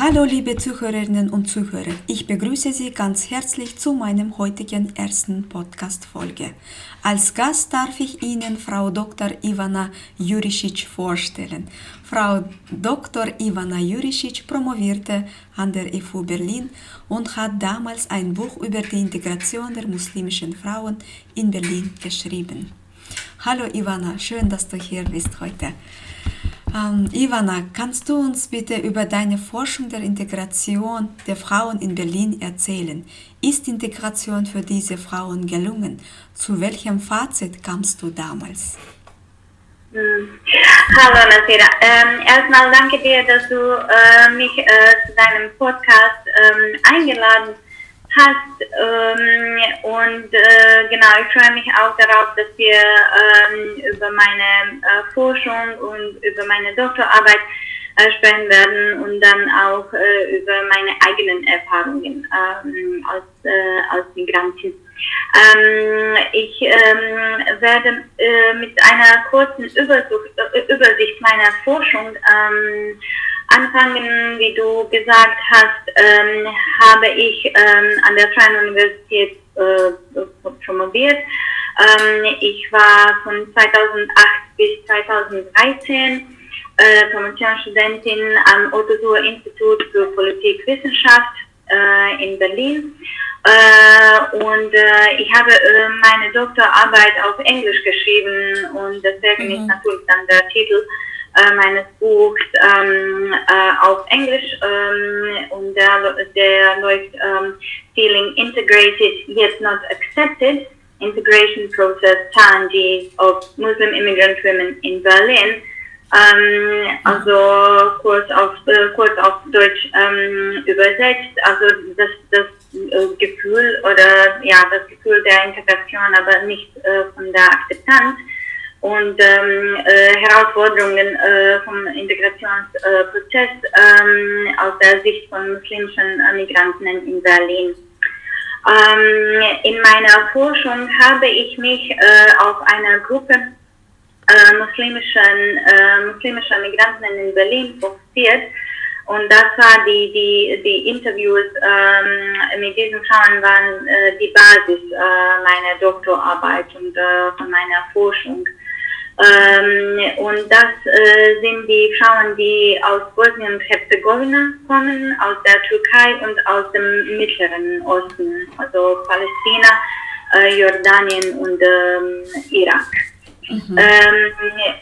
Hallo liebe Zuhörerinnen und Zuhörer, ich begrüße Sie ganz herzlich zu meinem heutigen ersten Podcast-Folge. Als Gast darf ich Ihnen Frau Dr. Ivana Juricic vorstellen. Frau Dr. Ivana Juricic promovierte an der EFU Berlin und hat damals ein Buch über die Integration der muslimischen Frauen in Berlin geschrieben. Hallo Ivana, schön, dass du hier bist heute. Ähm, Ivana, kannst du uns bitte über deine Forschung der Integration der Frauen in Berlin erzählen? Ist Integration für diese Frauen gelungen? Zu welchem Fazit kamst du damals? Hm. Hallo Nasira. Ähm, erstmal danke dir, dass du äh, mich äh, zu deinem Podcast ähm, eingeladen hast hast. Ähm, und äh, genau, ich freue mich auch darauf, dass wir ähm, über meine äh, Forschung und über meine Doktorarbeit äh, sprechen werden und dann auch äh, über meine eigenen Erfahrungen ähm, als, äh, als Migrantin. Ähm, ich ähm, werde äh, mit einer kurzen Übersuch, Übersicht meiner Forschung ähm, anfangen, wie du gesagt hast, ähm, habe ich ähm, an der Freien Universität äh, promoviert. Ähm, ich war von 2008 bis 2013 äh, Promotionsstudentin am Otto-Suhr-Institut für Politikwissenschaft äh, in Berlin. Äh, und äh, ich habe äh, meine Doktorarbeit auf Englisch geschrieben und deswegen mhm. ist natürlich dann der Titel äh, meines Buchs ähm, äh, auf Englisch ähm, und der, der läuft ähm, Feeling Integrated Yet Not Accepted. Integration Process Challenges of Muslim Immigrant Women in Berlin. Ähm, also kurz auf, äh, kurz auf Deutsch ähm, übersetzt, also das, das äh, Gefühl oder ja, das Gefühl der Integration, aber nicht äh, von der Akzeptanz und ähm, äh, Herausforderungen äh, vom Integrationsprozess ähm, aus der Sicht von muslimischen Migranten in Berlin. Ähm, in meiner Forschung habe ich mich äh, auf eine Gruppe äh, muslimischen, äh, muslimischer Migranten in Berlin fokussiert. Und das war die, die, die Interviews ähm, mit diesen Frauen waren äh, die Basis äh, meiner Doktorarbeit und äh, von meiner Forschung. Ähm, und das äh, sind die Frauen, die aus Bosnien und Herzegowina kommen, aus der Türkei und aus dem Mittleren Osten, also Palästina, äh, Jordanien und ähm, Irak. Mhm. Ähm,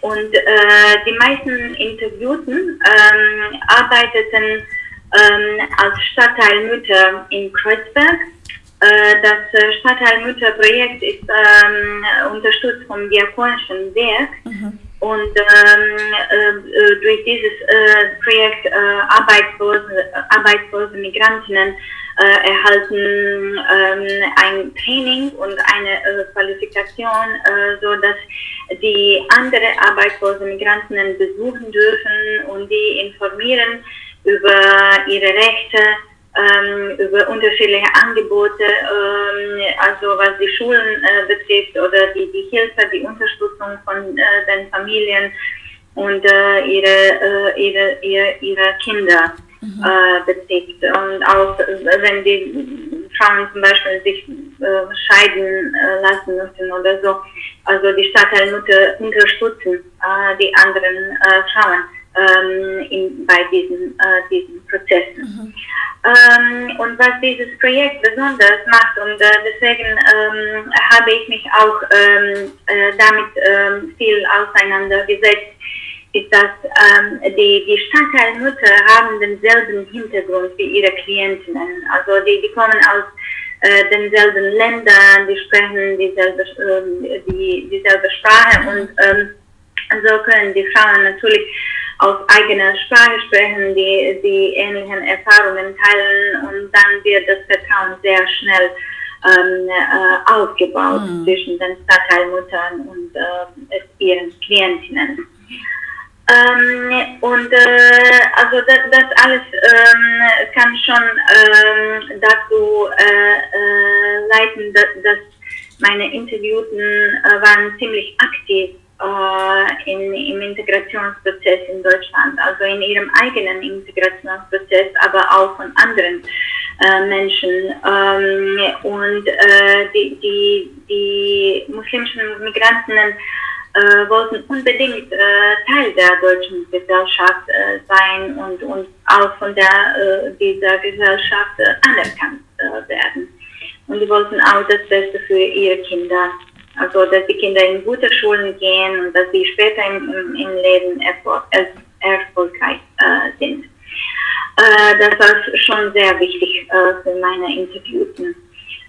und äh, die meisten Interviewten ähm, arbeiteten ähm, als Stadtteilmütter in Kreuzberg das äh, Stadtteilmütterprojekt ist ähm, unterstützt vom Diakonischen Werk. Mhm. Und ähm, äh, durch dieses äh, Projekt äh, arbeitslose, arbeitslose Migrantinnen äh, erhalten ähm, ein Training und eine Qualifikation, so dass die andere arbeitslose Migrantinnen besuchen dürfen und die informieren über ihre Rechte ähm, über unterschiedliche Angebote, ähm, also was die Schulen äh, betrifft oder die, die Hilfe, die Unterstützung von äh, den Familien und äh, ihre, äh, ihre, ihre, ihre Kinder mhm. Äh, betrifft. Und auch wenn die Frauen zum Beispiel sich äh, scheiden lassen müssen oder so, also die Stadtteilmutter unterstützen die anderen Frauen ähm, in, bei diesen, diesen Prozessen. Mhm. Ähm, und was dieses Projekt besonders macht, und äh, deswegen ähm, habe ich mich auch ähm, äh, damit ähm, viel auseinandergesetzt, ist, dass ähm, die, die Stadtteilmütter haben denselben Hintergrund wie ihre Klientinnen. Also die, die kommen aus äh, denselben Ländern, die sprechen dieselbe, äh, die, dieselbe Sprache und ähm, so können die Frauen natürlich auf eigener Sprache sprechen, die, die ähnlichen Erfahrungen teilen und dann wird das Vertrauen sehr schnell ähm, äh, aufgebaut mhm. zwischen den Stadtteilmuttern und äh, ihren Klientinnen. Ähm, und äh, also das, das alles ähm, kann schon ähm, dazu äh, äh, leiten, dass, dass meine Interviewten äh, waren ziemlich aktiv äh, in, im Integrationsprozess in Deutschland, also in ihrem eigenen Integrationsprozess, aber auch von anderen äh, Menschen. Ähm, und äh, die, die, die muslimischen Migranten äh, wollten unbedingt äh, Teil der deutschen Gesellschaft äh, sein und, und auch von der, dieser Gesellschaft anerkannt werden. Und die wollten auch das Beste für ihre Kinder. Also, dass die Kinder in gute Schulen gehen und dass sie später im, im, Leben erfolg, erfolgreich äh, sind. Äh, das war schon sehr wichtig äh, für meine Interviewten.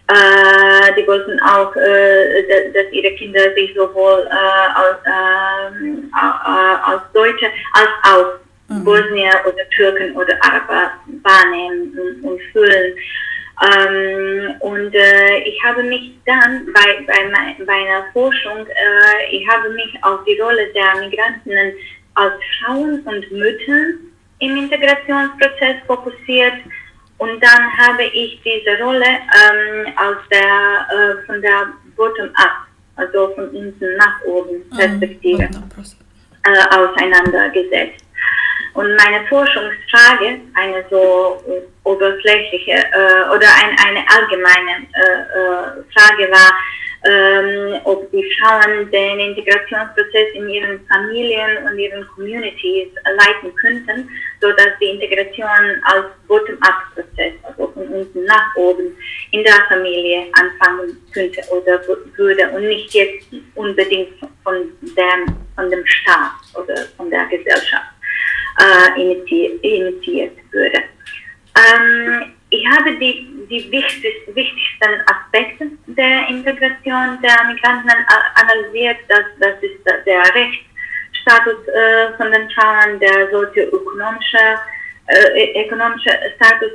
Äh, die wollten auch, äh, dass ihre Kinder sich sowohl äh, als, ähm, als Deutsche als auch mhm. Bosnier oder Türken oder Araber wahrnehmen und, und fühlen. Ähm, und äh, ich habe mich dann bei, bei meiner Forschung, äh, ich habe mich auf die Rolle der Migranten als Frauen und Mütter im Integrationsprozess fokussiert und dann habe ich diese Rolle ähm, aus der, äh, von der Bottom-up, also von unten nach oben mhm. Perspektive, äh, auseinandergesetzt. Und meine Forschungsfrage, eine so oberflächliche äh, oder ein, eine allgemeine äh, äh, Frage war, ähm, ob die Frauen den Integrationsprozess in ihren Familien und ihren Communities leiten könnten, sodass die Integration als Bottom-up-Prozess, also von unten nach oben, in der Familie anfangen könnte oder würde und nicht jetzt unbedingt von dem, von dem Staat oder von der Gesellschaft äh, initiiert, initiiert würde. Ähm, ich habe die, die wichtigsten, wichtigsten Aspekte der Integration der Migranten analysiert. Das, das ist der Rechtsstatus äh, von den Frauen, der sozioökonomische äh, ökonomische Status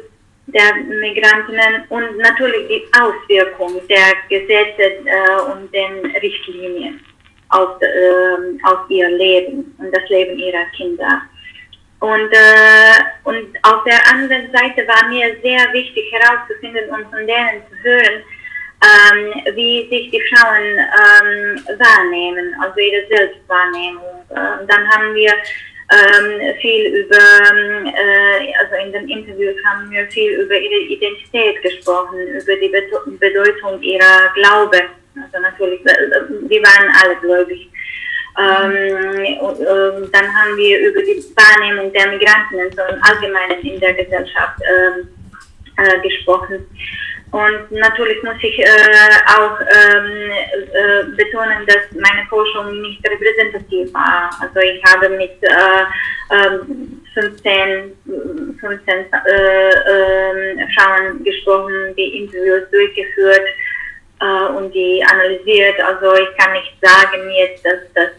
der Migrantinnen und natürlich die Auswirkung der Gesetze äh, und den Richtlinien auf, äh, auf ihr Leben und das Leben ihrer Kinder. Und, äh, und auf der anderen Seite war mir sehr wichtig herauszufinden und von denen zu hören, ähm, wie sich die Frauen ähm, wahrnehmen, also ihre Selbstwahrnehmung. Äh, dann haben wir ähm, viel über, äh, also in den Interviews haben wir viel über ihre Identität gesprochen, über die Bedeutung ihrer Glaube. Also natürlich, äh, die waren alle gläubig. Ähm, und, äh, dann haben wir über die Wahrnehmung der Migranten so im Allgemeinen in der Gesellschaft ähm, äh, gesprochen. Und natürlich muss ich äh, auch ähm, äh, betonen, dass meine Forschung nicht repräsentativ war. Also ich habe mit 15, 15 äh, Frauen gesprochen, die Interviews durchgeführt äh, und die analysiert. Also ich kann nicht sagen jetzt, dass, dass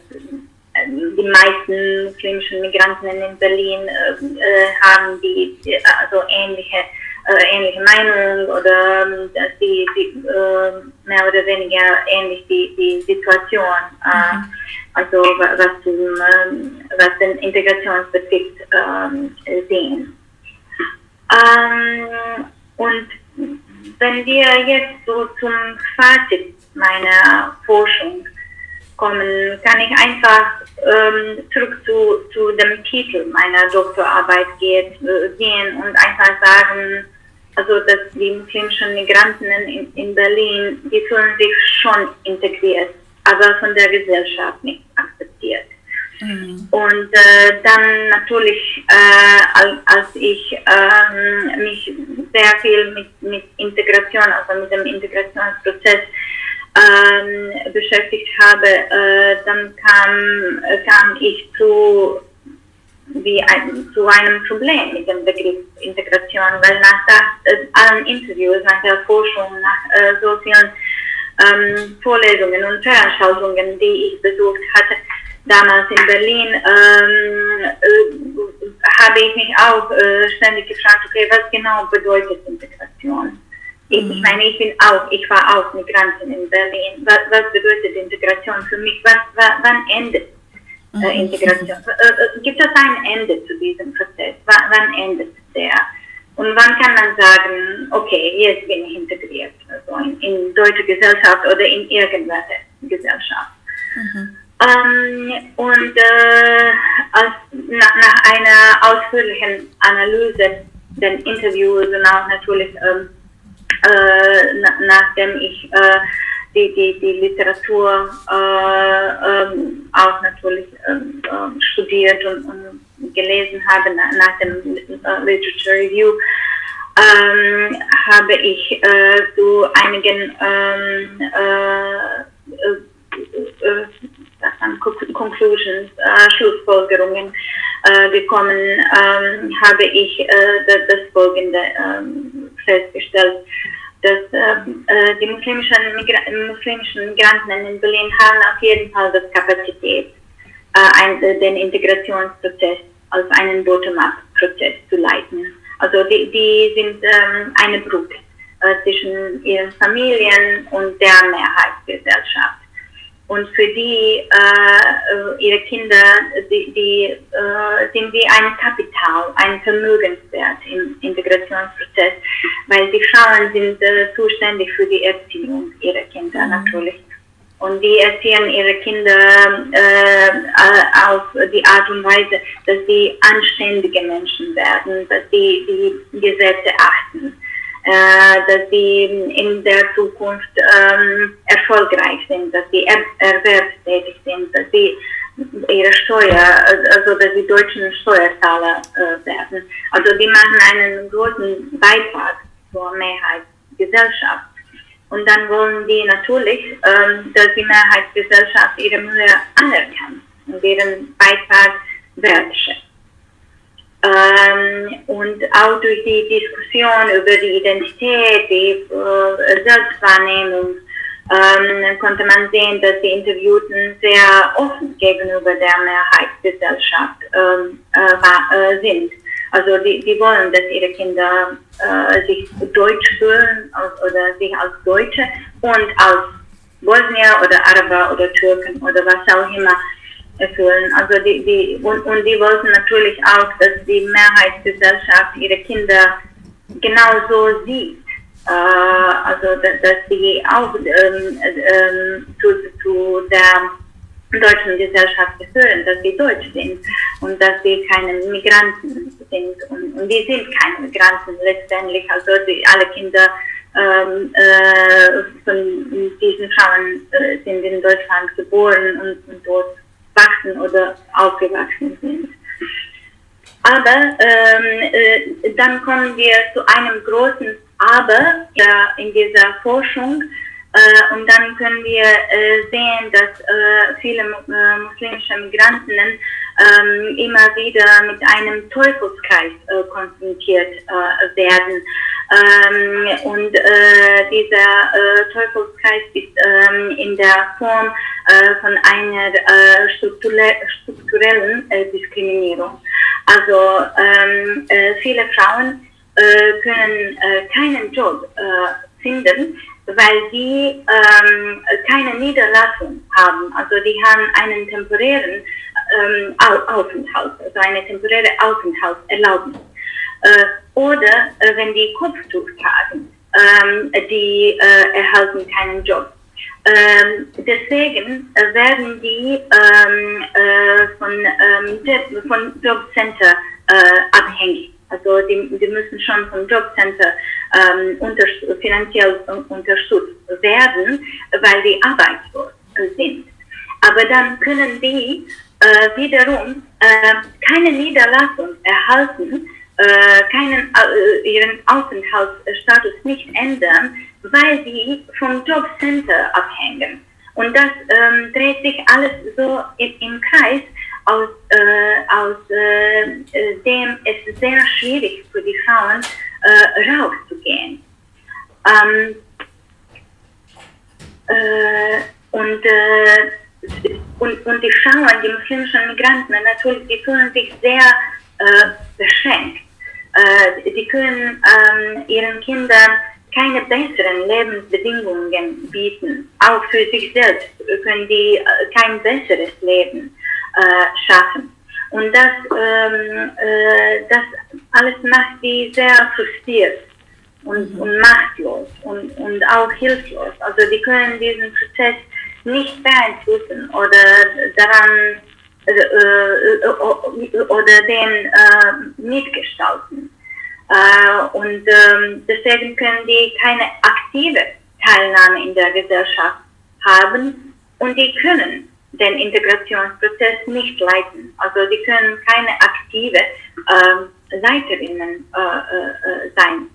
äh, die meisten muslimischen Migranten in Berlin äh, äh haben die, die also ähnliche äh, ähnliche Meinung oder ähm, dass die, die äh, mehr oder weniger ähnlich die, die Situation, mhm. also was, zum, ähm, was den Integration betrifft, ähm, sehen. Ähm, und wenn wir jetzt so zum Fazit meiner Forschung kommen, kann ich einfach ähm, zurück zu, zu dem Titel meiner Doktorarbeit geht, äh, gehen und einfach sagen, also dass die muslimischen Migranten in, in Berlin, die fühlen sich schon integriert, aber von der Gesellschaft nicht. Mhm. Und äh, dann natürlich, äh, als, ich äh, mich sehr viel mit, mit Integration, also mit dem Integrationsprozess ähm, beschäftigt habe, äh, dann kam, kam ich zu, wie ein, zu einem Problem mit dem Begriff Integration, weil nach das, äh, allen Interviews, nach der Forschung, nach äh, so vielen ähm, Vorlesungen und Veranstaltungen, die ich besucht hatte, damals in Berlin, ähm, äh, habe ich mich auch äh, ständig gefragt, okay, was genau bedeutet Integration? Ich, ich mhm. meine, ich bin auch, ich war auch Migrantin in Berlin. Was, was bedeutet Integration für mich? Was, wann endet äh, mhm. Integration? Äh, äh, gibt es ein Ende zu diesem Prozess? W wann endet der? Und wann kann man sagen, okay, jetzt bin ich integriert, also in, in deutsche Gesellschaft oder in irgendwelche Gesellschaft? Mhm. Ähm, und äh, als, nach, nach, einer ausführlichen Analyse des Interviews und auch natürlich ähm, äh, na, nachdem ich äh, die, die, die Literatur äh, ähm, auch natürlich ähm, ähm, studiert und, und, gelesen habe nach, nach dem äh, Literature Review, ähm, habe ich äh, zu einigen äh, äh, Conclusions, Schlussfolgerungen gekommen, ähm, habe ich das, das folgende ähm, festgestellt dass ähm, äh, die muslimischen, Migra muslimischen Migranten in Berlin haben auf jeden Fall das Kapazität, äh, ein, den Integrationsprozess als einen Bottom-up-Prozess zu leiten. Also die, die sind ähm, eine Brücke äh, zwischen ihren Familien und der Mehrheitsgesellschaft und für die äh, ihre Kinder, die, die äh, sind wie ein Kapital, ein Vermögenswert im Integrationsprozess, weil die Frauen sind äh, zuständig für die Erziehung ihrer Kinder mhm. natürlich. Und die erziehen ihre Kinder äh, auf die Art und Weise, dass sie anständige Menschen werden, dass sie die Gesetze achten dass sie in der Zukunft ähm, erfolgreich sind, dass sie er erwerbstätig sind, dass sie ihre Steuer, also dass die deutschen Steuerzahler äh, werden. Also die machen einen großen Beitrag zur Mehrheitsgesellschaft. Und dann wollen die natürlich, ähm, dass die Mehrheitsgesellschaft ihre Mühe anerkennt und deren Beitrag wertschätzt. Ähm, und auch durch die Diskussion über die Identität, die äh, Selbstwahrnehmung, ähm, konnte man sehen, dass die Interviewten sehr offen gegenüber der Mehrheitsgesellschaft ähm, äh, äh, sind. Also die, die wollen, dass ihre Kinder äh, sich deutsch fühlen oder sich als Deutsche und als Bosnier oder Araber oder Türken oder was auch immer erfüllen. Also die, die, und, und die wollten natürlich auch, dass die Mehrheitsgesellschaft ihre Kinder genauso sieht. Äh, also dass, dass sie auch ähm, ähm, zu, zu der deutschen Gesellschaft gehören, dass sie deutsch sind und dass sie keine Migranten sind. Und, und die sind keine Migranten letztendlich. Also die, alle Kinder ähm, äh, von diesen Frauen äh, sind in Deutschland geboren und, und dort wachsen oder aufgewachsen sind. Aber ähm, äh, dann kommen wir zu einem großen Aber ja, in dieser Forschung. Äh, und dann können wir äh, sehen, dass äh, viele äh, muslimische Migranten ähm, immer wieder mit einem Teufelskreis äh, konfrontiert werden. Ähm, und äh, dieser äh, Teufelskreis ist ähm, in der Form äh, von einer äh, strukturellen äh, Diskriminierung. Also ähm, äh, viele Frauen können keinen Job finden, weil sie ähm, keine Niederlassung haben. Also die haben einen temporären ähm, Aufenthalt, also eine temporäre Aufenthaltserlaubnis. Äh, oder äh, wenn die Kopftuch tragen, ähm, die äh, erhalten keinen Job. Ähm, deswegen werden die ähm, äh, von, ähm, von Jobcenter äh, abhängig. Also die, die müssen schon vom Jobcenter ähm, unter, finanziell unterstützt werden, weil die arbeitslos sind. Aber dann können die äh, wiederum äh, keine Niederlassung erhalten, keinen, äh, ihren Aufenthaltsstatus nicht ändern, weil sie vom Jobcenter abhängen. Und das ähm, dreht sich alles so im, im Kreis, aus, äh, aus äh, äh, dem es sehr schwierig für die Frauen äh, rauszugehen. Ähm, und, und, und die Frauen, die muslimischen Migranten, natürlich, die fühlen sich sehr beschränkt. Äh, sie können ähm, ihren Kindern keine besseren Lebensbedingungen bieten. Auch für sich selbst können die äh, kein besseres Leben äh, schaffen. Und das, ähm, äh, das alles macht sie sehr frustriert und, mhm. und machtlos und, und auch hilflos. Also die können diesen Prozess nicht beeinflussen oder daran äh, oder den äh, mitgestalten. Äh, und ähm, deswegen können die keine aktive Teilnahme in der Gesellschaft haben und die können den Integrationsprozess nicht leiten. Also die können keine aktive äh, Leiterinnen äh, äh, sein.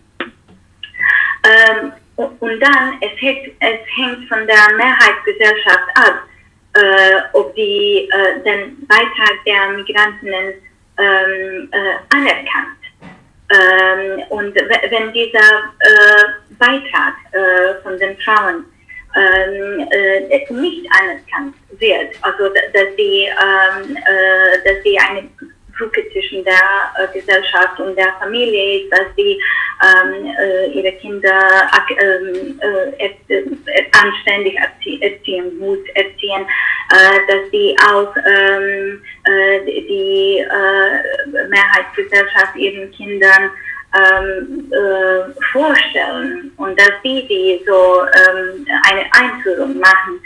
Ähm, und dann, es hängt, es hängt von der Mehrheitsgesellschaft ab, äh, ob die äh, den Beitrag der Migrantinnen ähm, äh, anerkannt. Ähm, und wenn dieser Beitrag von den Frauen ähm, äh, nicht anerkannt wird. Also dass sie, ähm, äh, dass sie eine Brücke zwischen der äh, Gesellschaft und der Familie ist, dass sie ähm, äh, ihre Kinder ähm, äh, äh, anständig erzie erziehen, gut erziehen, dass sie auch ähm, die Mehrheitsgesellschaft ihren Kindern ähm, äh, vorstellen und dass die, die so ähm, eine Einführung machen,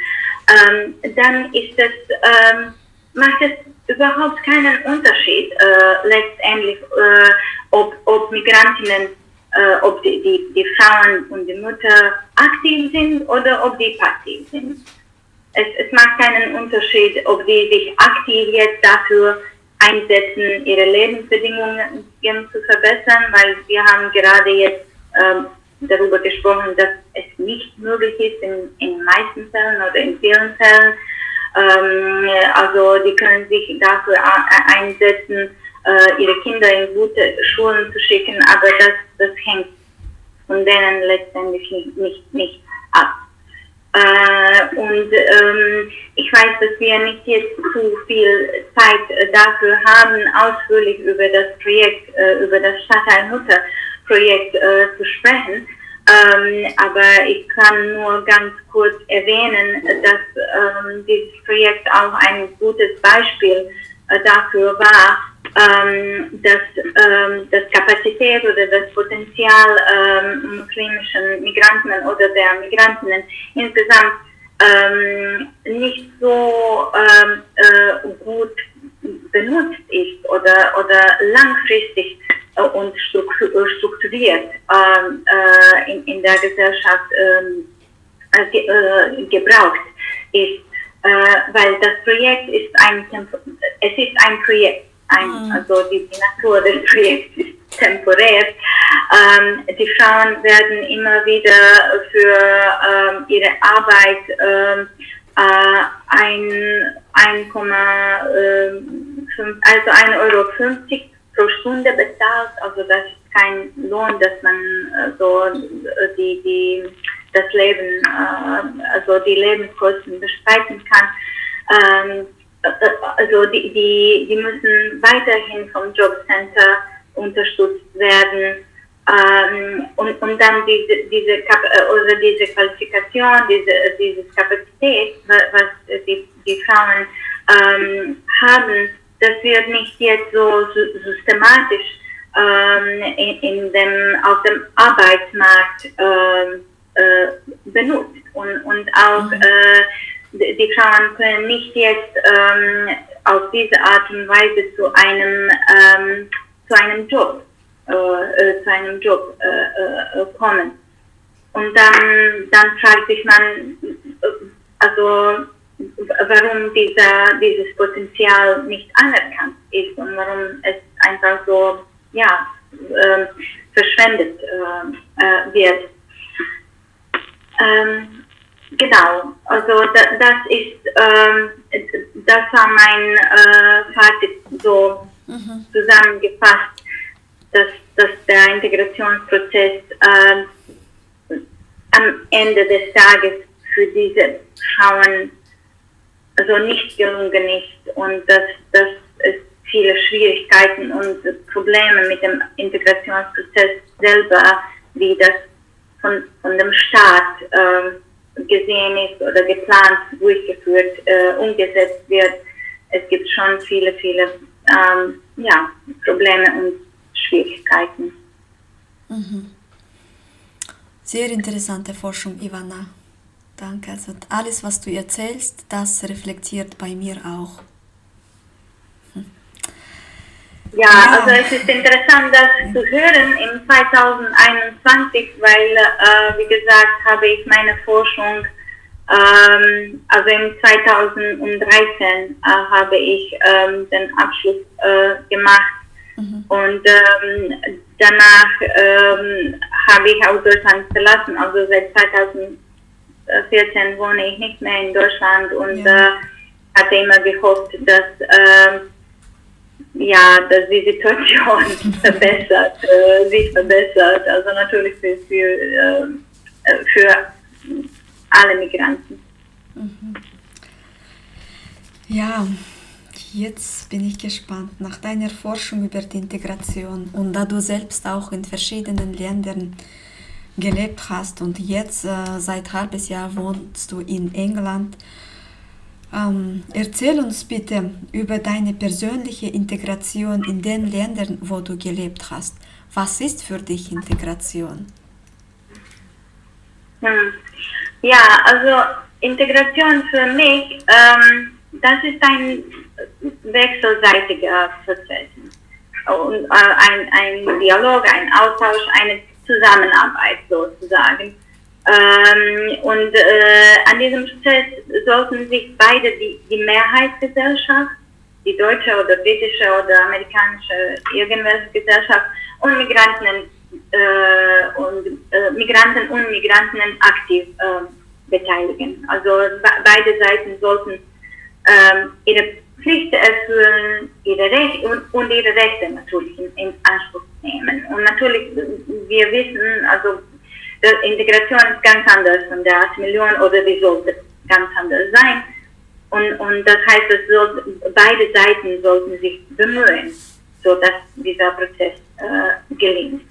ähm, dann ist es, ähm, macht es überhaupt keinen Unterschied äh, letztendlich, äh, ob, ob Migrantinnen, äh, ob die, die, die Frauen und die Mütter aktiv sind oder ob die passiv sind. Es, es macht keinen Unterschied, ob die sich aktiv jetzt dafür einsetzen, ihre Lebensbedingungen zu verbessern, weil wir haben gerade jetzt ähm, darüber gesprochen, dass es nicht möglich ist in, in meisten Fällen oder in vielen Fällen. Ähm, also die können sich dafür einsetzen, äh, ihre Kinder in gute Schulen zu schicken, aber das, das hängt von denen letztendlich nicht, nicht, nicht ab. Äh, und ähm, ich weiß, dass wir nicht jetzt zu viel Zeit äh, dafür haben, ausführlich über das Projekt, äh, über das Stadtteil Mutter Projekt äh, zu sprechen. Ähm, aber ich kann nur ganz kurz erwähnen, dass ähm, dieses Projekt auch ein gutes Beispiel äh, dafür war, ähm, dass ähm, das Kapazität oder das Potenzial ähm, muslimischen Migranten oder der Migrantinnen insgesamt ähm, nicht so ähm, äh, gut benutzt ist oder, oder langfristig und strukturiert ähm, äh, in, in der Gesellschaft ähm, äh, äh, gebraucht ist. Äh, weil das Projekt ist ein, es ist ein Projekt ein, mhm. also die, die, Natur des Projekts ist temporär. Ähm, die Frauen werden immer wieder für ähm, ihre Arbeit ähm, äh, ein, 1,5 also 1,50 Euro pro Stunde bezahlt. Also das ist kein Lohn, dass man äh, so äh, die, die, das Leben, äh, also die Lebenskosten bestreiten kann. Ähm, also die, die, die müssen weiterhin vom Jobcenter unterstützt werden. Ähm, und, und dann diese, diese, oder diese Qualifikation, diese, diese Kapazität, was die, die Frauen ähm, haben, das wird nicht jetzt so systematisch ähm, in, in, dem, auf dem Arbeitsmarkt ähm, äh, benutzt. Und, und auch mhm. äh, die Frauen können nicht jetzt ähm, auf diese Art und Weise zu einem, ähm, zu einem Job, äh, äh, zu einem Job äh, äh kommen. Und dann, dann fragt sich man, also warum dieser, dieses Potenzial nicht anerkannt ist und warum es einfach so ja, äh, verschwendet äh, wird. Ähm, Genau, also da, das ist, ähm, das war mein äh, Fazit so mhm. zusammengefasst, dass, dass der Integrationsprozess äh, am Ende des Tages für diese Frauen also nicht gelungen ist und dass, dass es viele Schwierigkeiten und Probleme mit dem Integrationsprozess selber, wie das von, von dem Staat äh, gesehen ist oder geplant durchgeführt, äh, umgesetzt wird. Es gibt schon viele, viele ähm, ja, Probleme und Schwierigkeiten. Mhm. Sehr interessante Forschung, Ivana. Danke. Also alles, was du erzählst, das reflektiert bei mir auch. Hm. Ja, ja, also es ist interessant, das zu hören in 2021, weil, äh, wie gesagt, habe ich meine Forschung, ähm, also in 2013 äh, habe ich ähm, den Abschluss äh, gemacht mhm. und ähm, danach ähm, habe ich auch Deutschland verlassen, also seit 2014 wohne ich nicht mehr in Deutschland und ja. äh, hatte immer gehofft, dass äh, ja, dass die Situation verbessert, äh, sich verbessert. Also natürlich für, für, äh, für alle Migranten. Mhm. Ja, jetzt bin ich gespannt nach deiner Forschung über die Integration und da du selbst auch in verschiedenen Ländern gelebt hast und jetzt äh, seit halbes Jahr wohnst du in England. Ähm, erzähl uns bitte über deine persönliche Integration in den Ländern, wo du gelebt hast. Was ist für dich Integration? Hm. Ja, also Integration für mich, ähm, das ist ein wechselseitiger Prozess. Und, äh, ein, ein Dialog, ein Austausch, eine Zusammenarbeit sozusagen. Ähm, und äh, an diesem Prozess sollten sich beide, die, die Mehrheitsgesellschaft, die deutsche oder britische oder amerikanische irgendwelche Gesellschaft und Migranten äh, und äh, Migranten und Migranten aktiv äh, beteiligen. Also beide Seiten sollten ähm, ihre Pflichten erfüllen, ihre Rechte und, und, ihre Rechte natürlich in, in Anspruch nehmen. Und natürlich, wir wissen, also Integration ist ganz anders von der Assimilierung oder die sollte ganz anders sein. Und, und das heißt, dass soll, beide Seiten sollten sich bemühen, sodass dieser Prozess äh, gelingt.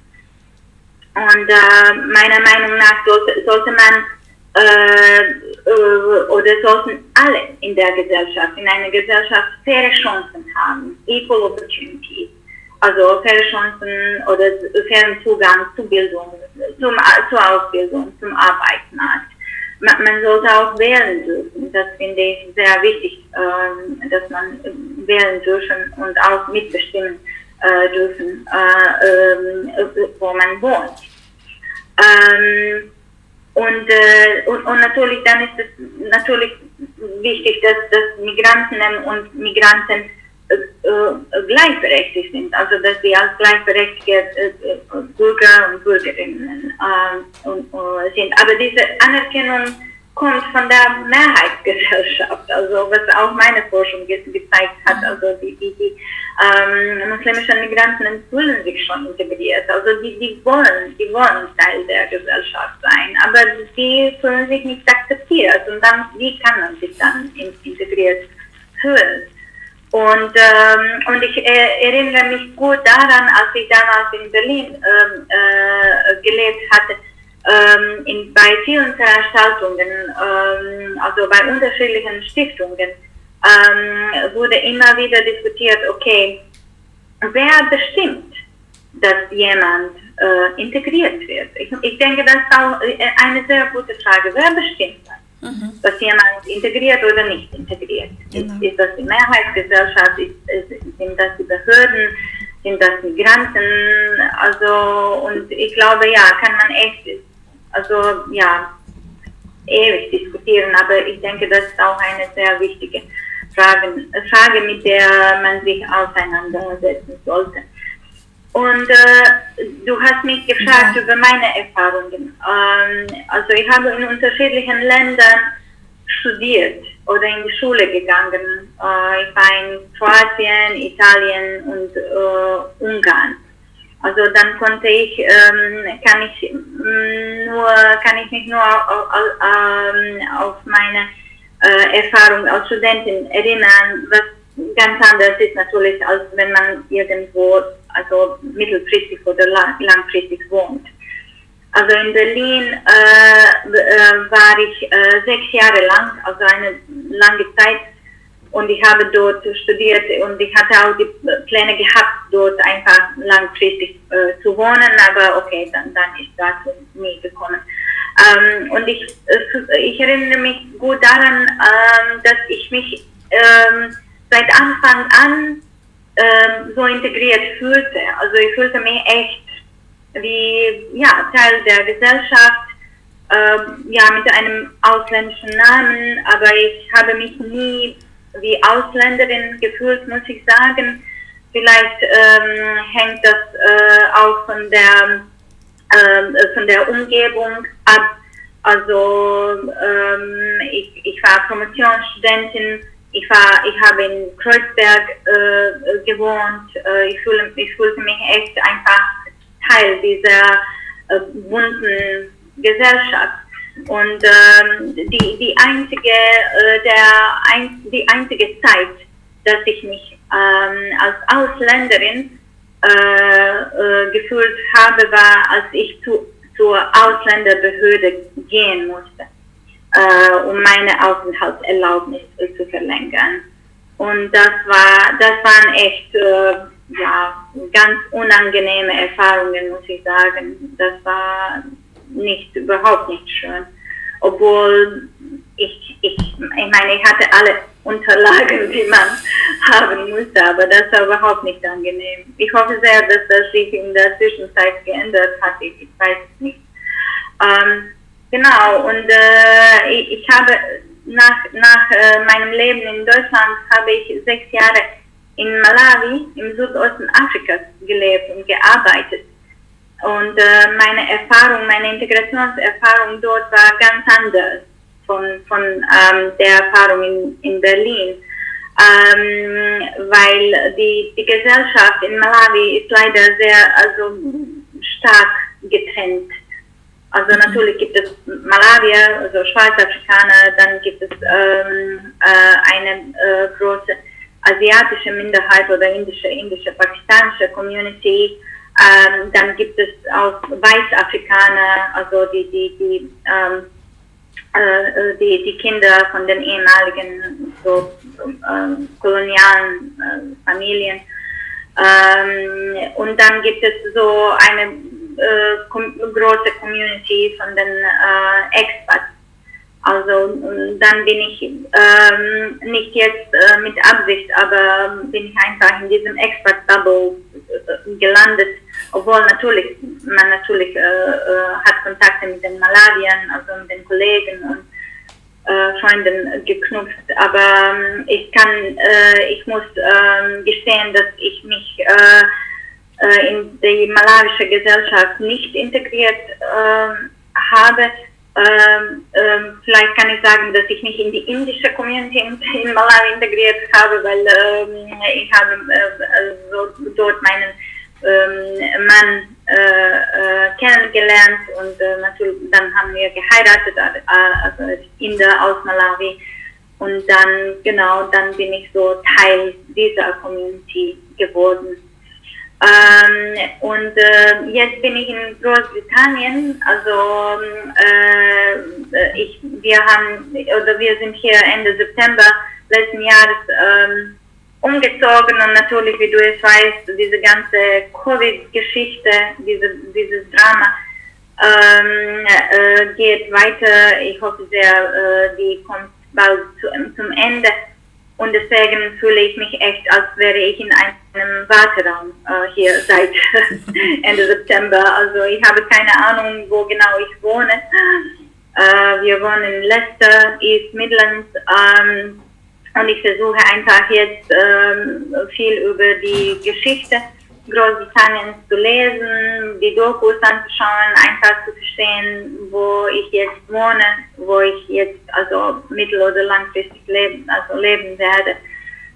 Und äh, meiner Meinung nach sollte, sollte man äh, äh, oder sollten alle in der Gesellschaft, in einer Gesellschaft faire Chancen haben, equal opportunities also faire Chancen oder fairen Zugang zu Bildung, zum, zur Ausbildung, zum Arbeitsmarkt. Man, man, sollte auch wählen dürfen. Das finde ich sehr wichtig, ähm, dass man wählen dürfen und auch mitbestimmen äh, dürfen, äh, äh, wo man wohnt. Ähm, und, äh, und, und, natürlich dann ist es natürlich wichtig, dass, dass Migrantinnen und Migranten äh, gleichberechtigt sind, also dass sie als gleichberechtigte äh, Bürger und Bürgerinnen äh, und, sind. Aber diese Anerkennung kommt von der Mehrheitsgesellschaft, also was auch meine Forschung gezeigt hat, also die, die, die ähm, muslimischen Migranten fühlen sich schon integriert, also die, die wollen, die wollen Teil der Gesellschaft sein, aber die fühlen sich nicht akzeptiert. Und dann, wie kann man sich dann integriert fühlen? Und, ähm, und ich äh, erinnere mich gut daran, als ich damals in Berlin ähm, äh, gelebt hatte, ähm, in, bei vielen Veranstaltungen, ähm, also bei unterschiedlichen Stiftungen, ähm, wurde immer wieder diskutiert, okay, wer bestimmt, dass jemand äh, integriert wird? Ich, ich denke, das ist auch eine sehr gute Frage. Wer bestimmt das? mhm. dass jemand integriert oder nicht integriert. Genau. Ist, ist, das die Mehrheitsgesellschaft, ist, ist, sind das die Behörden, sind das Migranten, also und ich glaube ja, kann man echt, also ja, ewig diskutieren, aber ich denke, das ist auch eine sehr wichtige Frage, Frage mit der man sich auseinandersetzen sollte. Und äh, du hast mich gefragt ja. über meine Erfahrungen. Ähm, also ich habe in unterschiedlichen Ländern studiert oder in die Schule gegangen. Äh, ich war in Kroatien, Italien und äh, Ungarn. Also dann konnte ich, ähm, kann ich mm, nur, kann ich mich nur auf, auf, ähm, auf meine äh, Erfahrung als Studentin erinnern, was ganz anders ist natürlich, als wenn man irgendwo also mittelfristig oder lang, langfristig wohnt. Also in Berlin äh, äh, war ich äh, sechs Jahre lang, also eine lange Zeit, und ich habe dort studiert und ich hatte auch die Pläne gehabt, dort einfach langfristig äh, zu wohnen, aber okay, dann, dann ist dazu nie gekommen. Ähm, und ich, ich erinnere mich gut daran, ähm, dass ich mich ähm, seit Anfang an ähm, so integriert fühlte. Also ich fühlte mich echt wie ja, Teil der Gesellschaft, ähm, ja, mit einem ausländischen Namen, aber ich habe mich nie wie Ausländerin gefühlt, muss ich sagen. Vielleicht ähm, hängt das äh, auch von der, äh, von der Umgebung ab. Also ähm, ich, ich war Promotionsstudentin, ich, war, ich habe in Kreuzberg äh, gewohnt, äh, ich, fühle, ich fühlte mich echt einfach Teil dieser äh, bunten Gesellschaft. Und ähm, die, die, einzige, äh, der, ein, die einzige Zeit, dass ich mich ähm, als Ausländerin äh, äh, gefühlt habe, war, als ich zu, zur Ausländerbehörde gehen musste, äh, um meine Aufenthaltserlaubnis zu verlängern. Und das war, das waren echt äh, ja, ganz unangenehme Erfahrungen, muss ich sagen. Das war nicht, überhaupt nicht schön. Obwohl ich, ich, ich meine, ich hatte alle Unterlagen, die man haben musste, aber das war überhaupt nicht angenehm. Ich hoffe sehr, dass das sich in der Zwischenzeit geändert hat. Ich, ich weiß es nicht. Ähm, genau, und äh, ich, ich habe nach, nach äh, meinem Leben in Deutschland habe ich sechs Jahre in Malawi im Südosten Afrikas gelebt und gearbeitet. Und äh, meine Erfahrung, meine Integrationserfahrung dort war ganz anders von, von ähm, der Erfahrung in, in Berlin. Ähm, weil die, die Gesellschaft in Malawi ist leider sehr also stark getrennt. Also natürlich gibt es Malawier, also Schwarzafrikaner, dann gibt es ähm, äh, eine äh, große asiatische Minderheit oder indische, indische, pakistanische Community. Ähm, dann gibt es auch Weißafrikaner, also die, die, die, ähm, äh, die, die Kinder von den ehemaligen so, ähm, kolonialen äh, Familien. Ähm, und dann gibt es so eine äh, große Community von den äh, Expats also dann bin ich ähm, nicht jetzt äh, mit Absicht, aber bin ich einfach in diesem Expert-Bubble äh, gelandet, obwohl natürlich man natürlich äh, äh, hat Kontakte mit den Malawiern, also mit den Kollegen und äh, Freunden geknüpft, aber ähm, ich kann, äh, ich muss ähm, gestehen, dass ich mich in die malawische Gesellschaft nicht integriert ähm, habe ähm, ähm, vielleicht kann ich sagen, dass ich mich in die indische Community in, in Malawi integriert habe, weil ähm, ich habe äh, also dort meinen ähm, Mann äh, äh, kennengelernt und äh, natürlich dann haben wir geheiratet, äh, also Inder aus Malawi. Und dann, genau, dann bin ich so Teil dieser Community geworden. Ähm, und äh, jetzt bin ich in Großbritannien, also äh, ich, wir haben, oder wir sind hier Ende September letzten Jahres ähm, umgezogen und natürlich, wie du es weißt, diese ganze Covid-Geschichte, diese, dieses Drama ähm, äh, geht weiter. Ich hoffe sehr, äh, die kommt bald zu, zum Ende. Und deswegen fühle ich mich echt, als wäre ich in einem Warteraum äh, hier seit Ende September. Also ich habe keine Ahnung, wo genau ich wohne. Äh, wir wohnen in Leicester, East Midlands. Ähm, und ich versuche einfach jetzt ähm, viel über die Geschichte Großbritanniens zu lesen, die Dokus anzuschauen, einfach zu verstehen, wo ich jetzt wohne, wo ich jetzt also mittel- oder langfristig leben, also leben werde.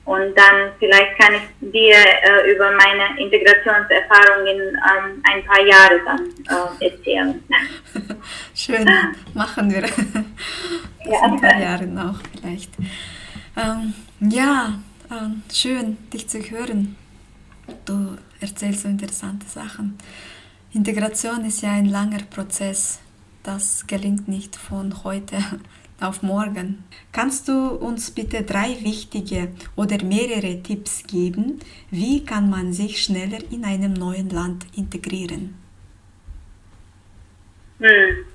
Und dann vielleicht kann ich dir äh, über meine Integrationserfahrungen ähm, ein paar Jahre dann äh, erzählen. Schön, machen wir. ja. ein paar Jahre auch vielleicht. Ähm, ja, ähm, schön, dich zu hören. Du erzählst so interessante Sachen. Integration ist ja ein langer Prozess. Das gelingt nicht von heute auf morgen. Kannst du uns bitte drei wichtige oder mehrere Tipps geben, wie kann man sich schneller in einem neuen Land integrieren? Hm.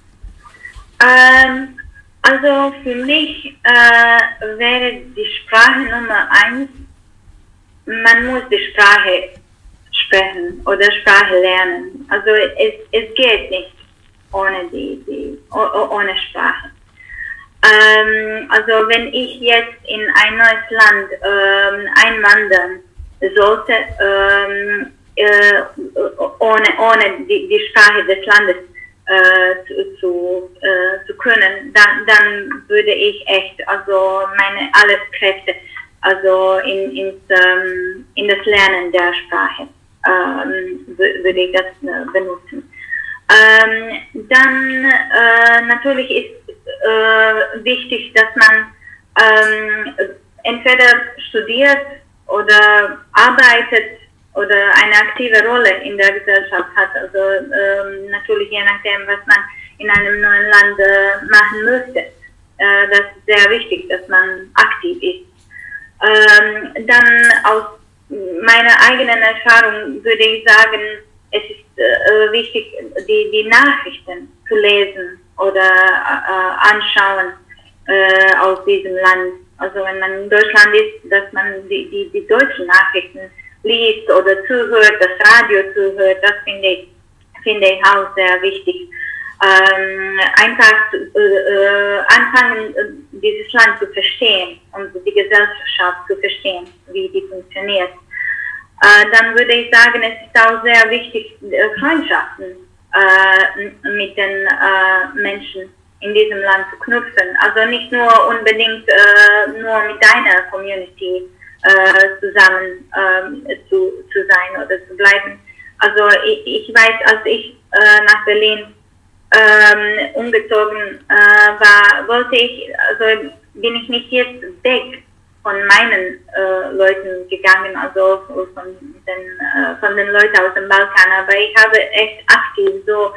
Ähm, also für mich äh, wäre die Sprache Nummer eins, man muss die Sprache sprechen oder Sprache lernen. Also es, es geht nicht ohne, die, die, ohne Sprache. Ähm, also wenn ich jetzt in ein neues Land ähm, einwandern sollte, ähm, äh, ohne, ohne die, die Sprache des Landes äh, zu, zu, äh, zu können, dann, dann würde ich echt also meine alle Kräfte also in, ins, ähm, in das Lernen der Sprache ähm, würde ich das äh, benutzen. Ähm, dann äh, natürlich ist äh, wichtig, dass man ähm, entweder studiert oder arbeitet oder eine aktive Rolle in der Gesellschaft hat. Also ähm, natürlich je nachdem, was man in einem neuen Land äh, machen möchte. Äh, das ist sehr wichtig, dass man aktiv ist. Ähm, dann aus meiner eigenen Erfahrung würde ich sagen, es ist äh, wichtig, die, die Nachrichten zu lesen oder äh, anschauen äh, aus diesem Land. Also wenn man in Deutschland ist, dass man die, die, die deutschen Nachrichten liest oder zuhört, das Radio zuhört, das finde ich, finde ich auch sehr wichtig. Ähm, einfach äh, äh, anfangen, äh, dieses Land zu verstehen und die Gesellschaft zu verstehen, wie die funktioniert. Äh, dann würde ich sagen, es ist auch sehr wichtig, äh, Freundschaften äh, mit den Menschen in diesem Land zu knüpfen. Also nicht nur unbedingt nur mit deiner Community zusammen ähm, zu, zu sein oder zu bleiben. Also ich, ich weiß, als ich nach Berlin ähm, umgezogen äh, war, wollte ich, also bin ich nicht jetzt weg von meinen äh, Leuten gegangen, also von den, äh, von den Leuten aus dem Balkan, aber ich habe echt aktiv so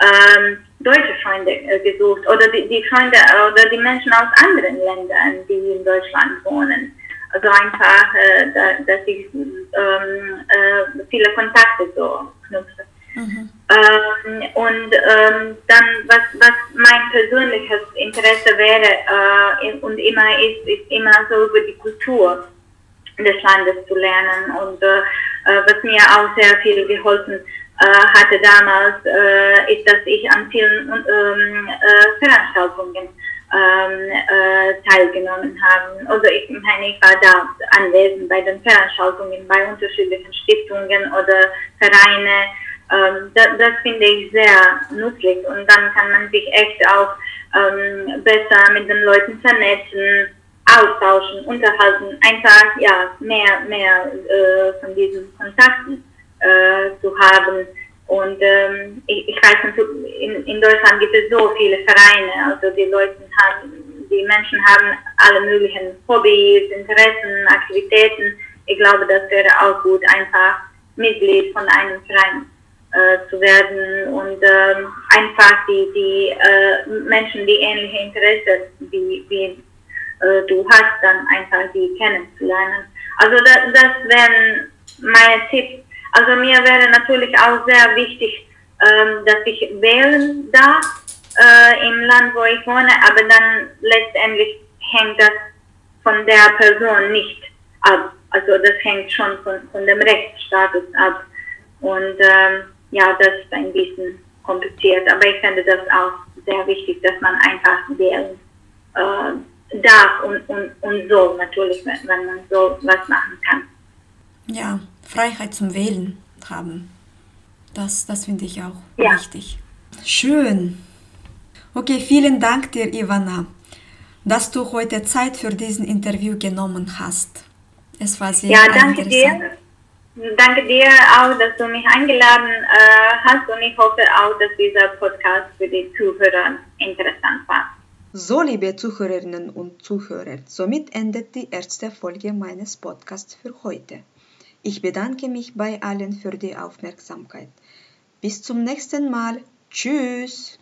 ähm, deutsche Freunde äh, gesucht oder die, die Freunde oder die Menschen aus anderen Ländern, die in Deutschland wohnen. Also einfach, äh, da, dass ich ähm, äh, viele Kontakte so knüpfe. Mhm. Ähm, und ähm, dann, was, was mein persönliches Interesse wäre äh, und immer ist, ist immer so über die Kultur des Landes zu lernen. Und äh, äh was mir auch sehr viel geholfen äh, hatte damals, äh, ist, dass ich an vielen ähm, äh, Veranstaltungen ähm, teilgenommen habe. Also ich meine, ich war da anwesend bei den Veranstaltungen, bei unterschiedlichen Stiftungen oder Vereinen. Ähm, das, das, finde ich sehr nützlich und dann kann man sich echt auch ähm, besser mit den Leuten vernetzen, austauschen, unterhalten, einfach ja mehr mehr äh, von diesen Kontakten äh, zu haben. Und ähm, ich, ich weiß, in, in Deutschland gibt es so viele Vereine, also die Leute haben, die Menschen haben alle möglichen Hobbys, Interessen, Aktivitäten. Ich glaube, das wäre auch gut, einfach Mitglied von einem Verein äh, zu werden und ähm, einfach die, die äh, Menschen, die ähnliche Interessen wie, wie äh, du hast, dann einfach die kennenzulernen. Also das, das wären meine Tipps. Also mir wäre natürlich auch sehr wichtig, ähm, dass ich wählen darf äh, im Land, wo ich wohne, aber dann letztendlich hängt das von der Person nicht ab. Also das hängt schon von, von dem Rechtsstatus ab. Und ähm, ja, das ist ein bisschen kompliziert, aber ich finde das auch sehr wichtig, dass man einfach wählen äh, darf und, und, und so natürlich, wenn, wenn man so was machen kann. Ja, Freiheit zum Wählen haben. Das, das finde ich auch ja. wichtig. Schön. Okay, vielen Dank dir, Ivana, dass du heute Zeit für diesen Interview genommen hast. Es war sehr Ja, danke dir. Danke dir auch, dass du mich eingeladen äh, hast und ich hoffe auch, dass dieser Podcast für die Zuhörer interessant war. So, liebe Zuhörerinnen und Zuhörer, somit endet die erste Folge meines Podcasts für heute. Ich bedanke mich bei allen für die Aufmerksamkeit. Bis zum nächsten Mal. Tschüss.